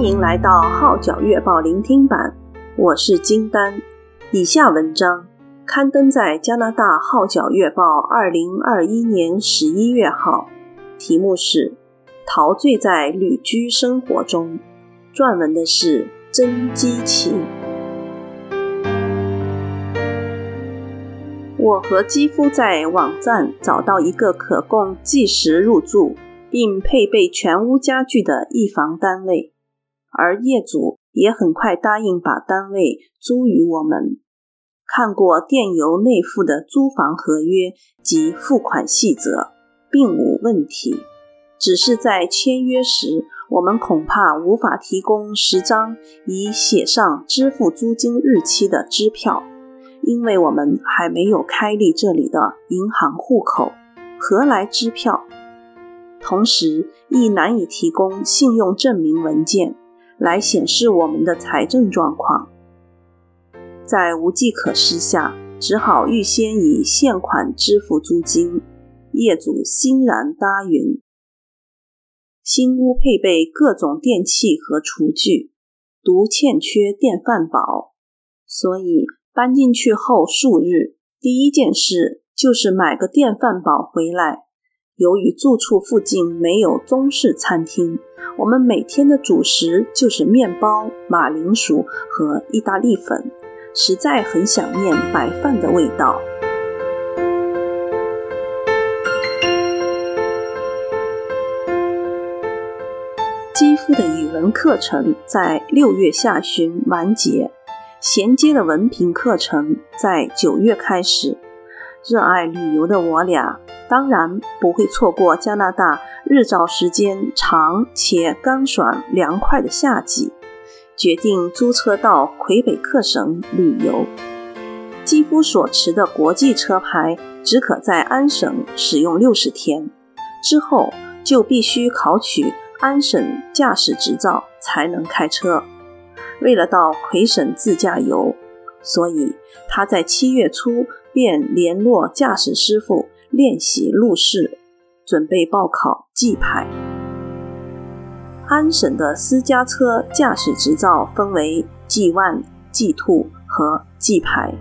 欢迎来到《号角月报》聆听版，我是金丹。以下文章刊登在加拿大《号角月报》二零二一年十一月号，题目是《陶醉在旅居生活中》，撰文的是曾基琪。我和肌肤在网站找到一个可供计时入住，并配备全屋家具的一房单位，而业主也很快答应把单位租予我们。看过电邮内附的租房合约及付款细则，并无问题。只是在签约时，我们恐怕无法提供十张已写上支付租金日期的支票。因为我们还没有开立这里的银行户口，何来支票？同时，亦难以提供信用证明文件来显示我们的财政状况。在无计可施下，只好预先以现款支付租金。业主欣然答允。新屋配备各种电器和厨具，独欠缺电饭煲，所以。搬进去后数日，第一件事就是买个电饭煲回来。由于住处附近没有中式餐厅，我们每天的主食就是面包、马铃薯和意大利粉，实在很想念白饭的味道。肌肤的语文课程在六月下旬完结。衔接的文凭课程在九月开始。热爱旅游的我俩当然不会错过加拿大日照时间长且干爽凉快的夏季，决定租车到魁北克省旅游。肌肤所持的国际车牌只可在安省使用六十天，之后就必须考取安省驾驶执照才能开车。为了到魁省自驾游，所以他在七月初便联络驾驶师傅练习路试，准备报考 G 牌。安省的私家车驾驶执照分为 G One、G Two 和 G 牌。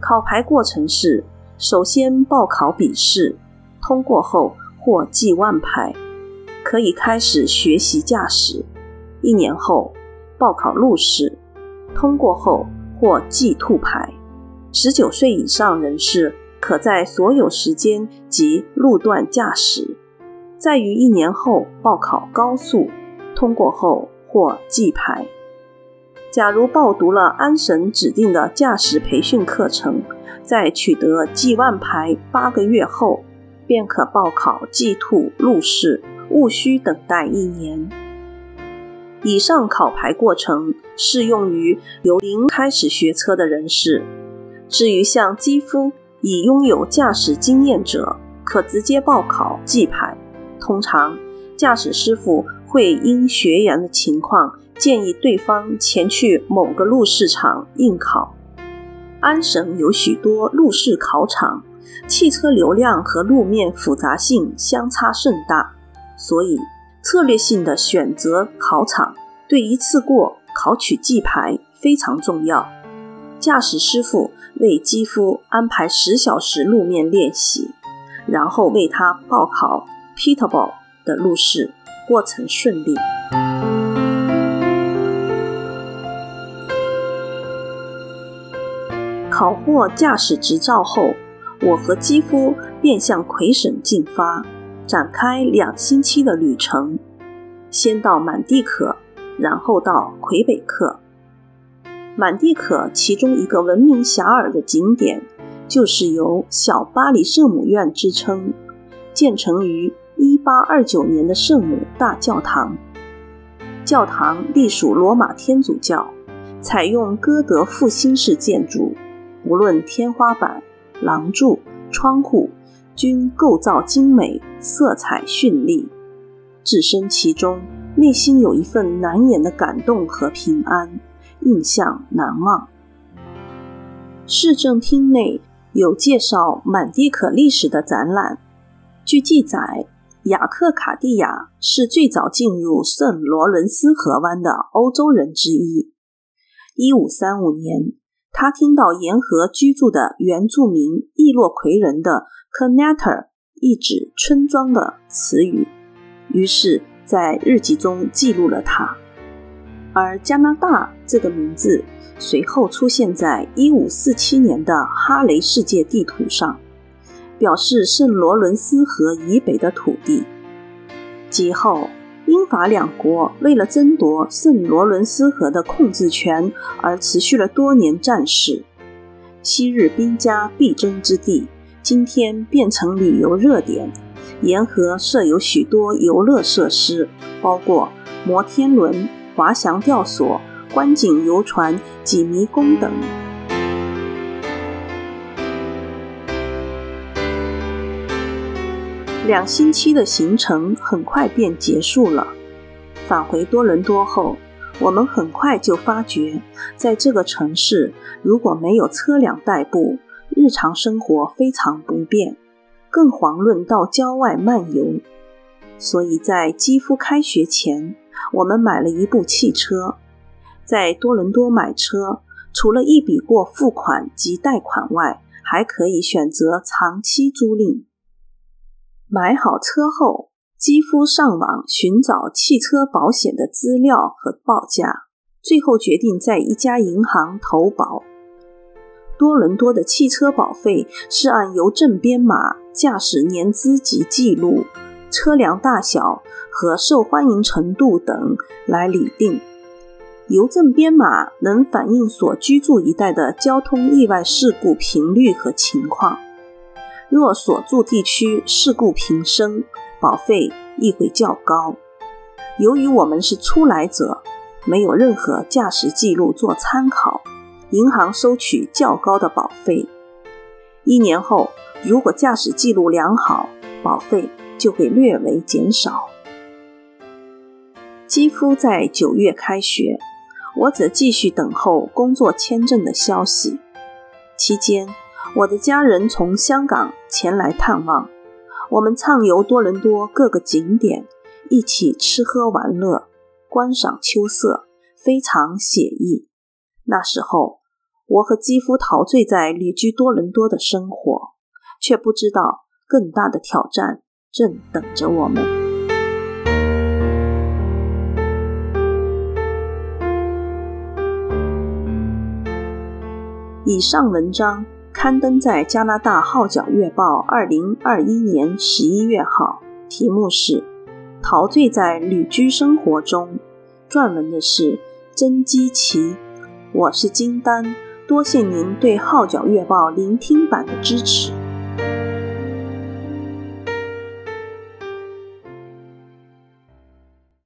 考牌过程是：首先报考笔试，通过后获 G One 牌，可以开始学习驾驶。一年后。报考路试，通过后获 G Two 牌。十九岁以上人士可在所有时间及路段驾驶。在于一年后报考高速，通过后获 G 牌。假如报读了安省指定的驾驶培训课程，在取得 G 万牌八个月后，便可报考 G2 路试，务需等待一年。以上考牌过程适用于由零开始学车的人士。至于像肌肤已拥有驾驶经验者，可直接报考 G 牌。通常，驾驶师傅会因学员的情况，建议对方前去某个路试场应考。安省有许多路试考场，汽车流量和路面复杂性相差甚大，所以，策略性的选择考场，对一次过考取 G 牌非常重要。驾驶师傅为肌肤安排十小时路面练习，然后为他报考 Peterborough 的路试，过程顺利。考获驾驶执照后，我和肌肤便向魁省进发。展开两星期的旅程，先到满地可，然后到魁北克。满地可其中一个闻名遐迩的景点，就是由小巴黎圣母院之称，建成于1829年的圣母大教堂。教堂隶属罗马天主教，采用哥德复兴式建筑，无论天花板、廊柱、窗户。均构造精美，色彩绚丽，置身其中，内心有一份难言的感动和平安，印象难忘。市政厅内有介绍满地可历史的展览，据记载，雅克卡蒂亚是最早进入圣罗伦斯河湾的欧洲人之一。一五三五年，他听到沿河居住的原住民易洛魁人的 “conneter”（ 意指村庄的词语，于是，在日记中记录了他。而加拿大这个名字随后出现在一五四七年的哈雷世界地图上。表示圣罗伦斯河以北的土地。其后，英法两国为了争夺圣罗伦斯河的控制权而持续了多年战事。昔日兵家必争之地，今天变成旅游热点。沿河设有许多游乐设施，包括摩天轮、滑翔吊索、观景游船及迷宫等。两星期的行程很快便结束了。返回多伦多后，我们很快就发觉，在这个城市如果没有车辆代步，日常生活非常不便，更遑论到郊外漫游。所以在基夫开学前，我们买了一部汽车。在多伦多买车，除了一笔过付款及贷款外，还可以选择长期租赁。买好车后，肌肤上网寻找汽车保险的资料和报价，最后决定在一家银行投保。多伦多的汽车保费是按邮政编码、驾驶年资及记录、车辆大小和受欢迎程度等来拟定。邮政编码能反映所居住一带的交通意外事故频率和情况。若所住地区事故频生，保费亦会较高。由于我们是初来者，没有任何驾驶记录做参考，银行收取较高的保费。一年后，如果驾驶记录良好，保费就会略微减少。基夫在九月开学，我则继续等候工作签证的消息。期间，我的家人从香港前来探望，我们畅游多伦多各个景点，一起吃喝玩乐，观赏秋色，非常写意。那时候，我和基夫陶醉在旅居多伦多的生活，却不知道更大的挑战正等着我们。以上文章。刊登在加拿大《号角月报》二零二一年十一月号，题目是《陶醉在旅居生活中》，撰文的是曾基奇。我是金丹，多谢您对《号角月报》聆听版的支持。